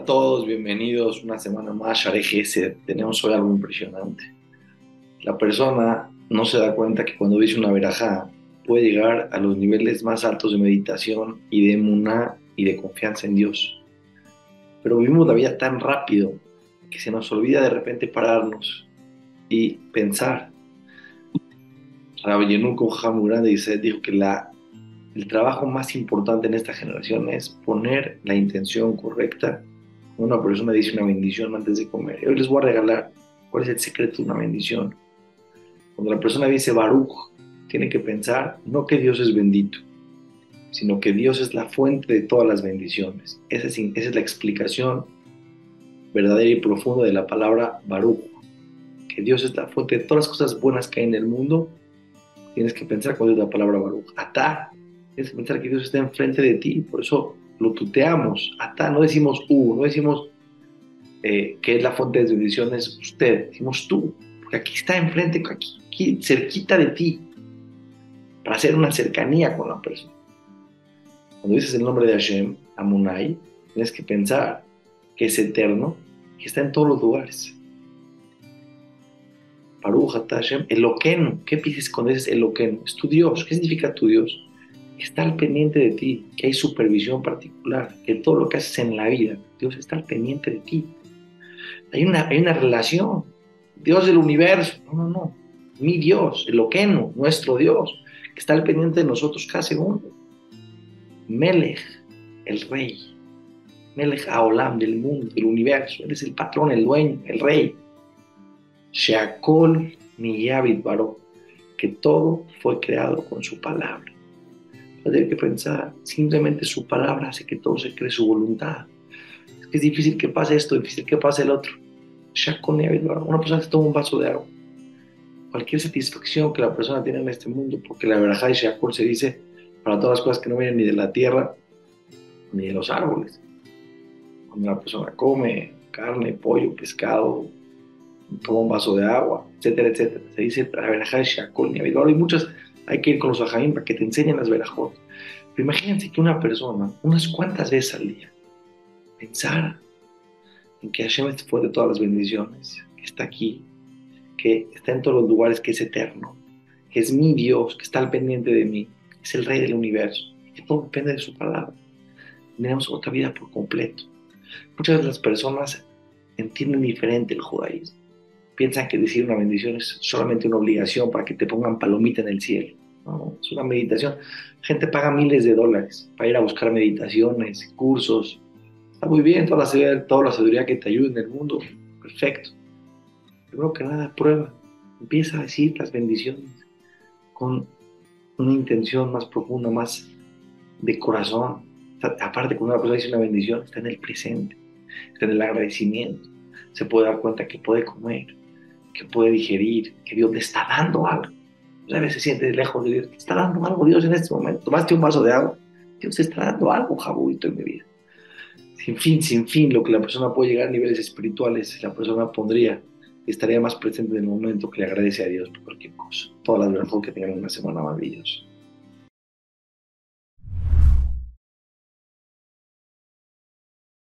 a todos, bienvenidos una semana más Share Tenemos hoy algo impresionante. La persona no se da cuenta que cuando dice una verajá puede llegar a los niveles más altos de meditación y de emuná y de confianza en Dios. Pero vivimos la vida tan rápido que se nos olvida de repente pararnos y pensar. Rabbi Yenuk Hamurán dice, dijo que la, el trabajo más importante en esta generación es poner la intención correcta una persona dice una bendición antes de comer. Hoy les voy a regalar cuál es el secreto de una bendición. Cuando la persona dice Baruch, tiene que pensar no que Dios es bendito, sino que Dios es la fuente de todas las bendiciones. Esa es, la explicación verdadera y profunda de la palabra Baruch. Que Dios es la fuente de todas las cosas buenas que hay en el mundo. Tienes que pensar cuál es la palabra Baruch. Atá. Tienes que pensar que Dios está enfrente de ti. Por eso lo tuteamos, hasta no decimos U, no decimos eh, que es la fuente de bendiciones usted, decimos tú, porque aquí está enfrente, aquí, aquí, cerquita de ti, para hacer una cercanía con la persona. Cuando dices el nombre de Hashem, Amunai, tienes que pensar que es eterno, que está en todos los lugares. Baruch Hashem, Eloqueno. ¿Qué pides cuando dices Eloqueno? Es tu Dios. ¿Qué significa tu Dios? Está al pendiente de ti, que hay supervisión particular, que todo lo que haces en la vida, Dios está al pendiente de ti. Hay una, hay una relación. Dios del universo, no, no, no. Mi Dios, el Oqueno, nuestro Dios, que está al pendiente de nosotros cada segundo. Melech, el rey. Melech Aolam, del mundo, del universo. Él es el patrón, el dueño, el rey. Sheakol Niyabit Baró, que todo fue creado con su palabra no que pensar, simplemente su palabra hace que todo se cree su voluntad. Es que es difícil que pase esto, difícil que pase el otro. Una persona que toma un vaso de agua. Cualquier satisfacción que la persona tiene en este mundo, porque la verdad de Shakul se dice para todas las cosas que no vienen ni de la tierra ni de los árboles. Cuando la persona come carne, pollo, pescado, toma un vaso de agua, etcétera, etcétera. Se dice la verdad de Shakul, ni Hay muchas hay que ir con los ajamim para que te enseñen las verajot. Pero imagínense que una persona, unas cuantas veces al día, pensara en que Hashem es de todas las bendiciones, que está aquí, que está en todos los lugares, que es eterno, que es mi Dios, que está al pendiente de mí, que es el Rey del universo, que todo depende de su palabra. Tenemos otra vida por completo. Muchas de las personas entienden diferente el judaísmo piensan que decir una bendición es solamente una obligación para que te pongan palomita en el cielo. No, es una meditación. Gente paga miles de dólares para ir a buscar meditaciones, cursos. Está muy bien, toda la sabiduría, la sabiduría que te ayude en el mundo. Perfecto. Primero que nada, prueba. Empieza a decir las bendiciones con una intención más profunda, más de corazón. Aparte, cuando una persona dice una bendición, está en el presente, está en el agradecimiento. Se puede dar cuenta que puede comer, que puede digerir, que Dios le está dando algo. A veces se siente lejos de Dios, te está dando algo Dios en este momento. Tomaste un vaso de agua, Dios está dando algo, jabuito en mi vida. Sin fin, sin fin, lo que la persona puede llegar a niveles espirituales, la persona pondría, estaría más presente en el momento que le agradece a Dios por cualquier cosa. Todas las verdades que tengan una semana maravillosa.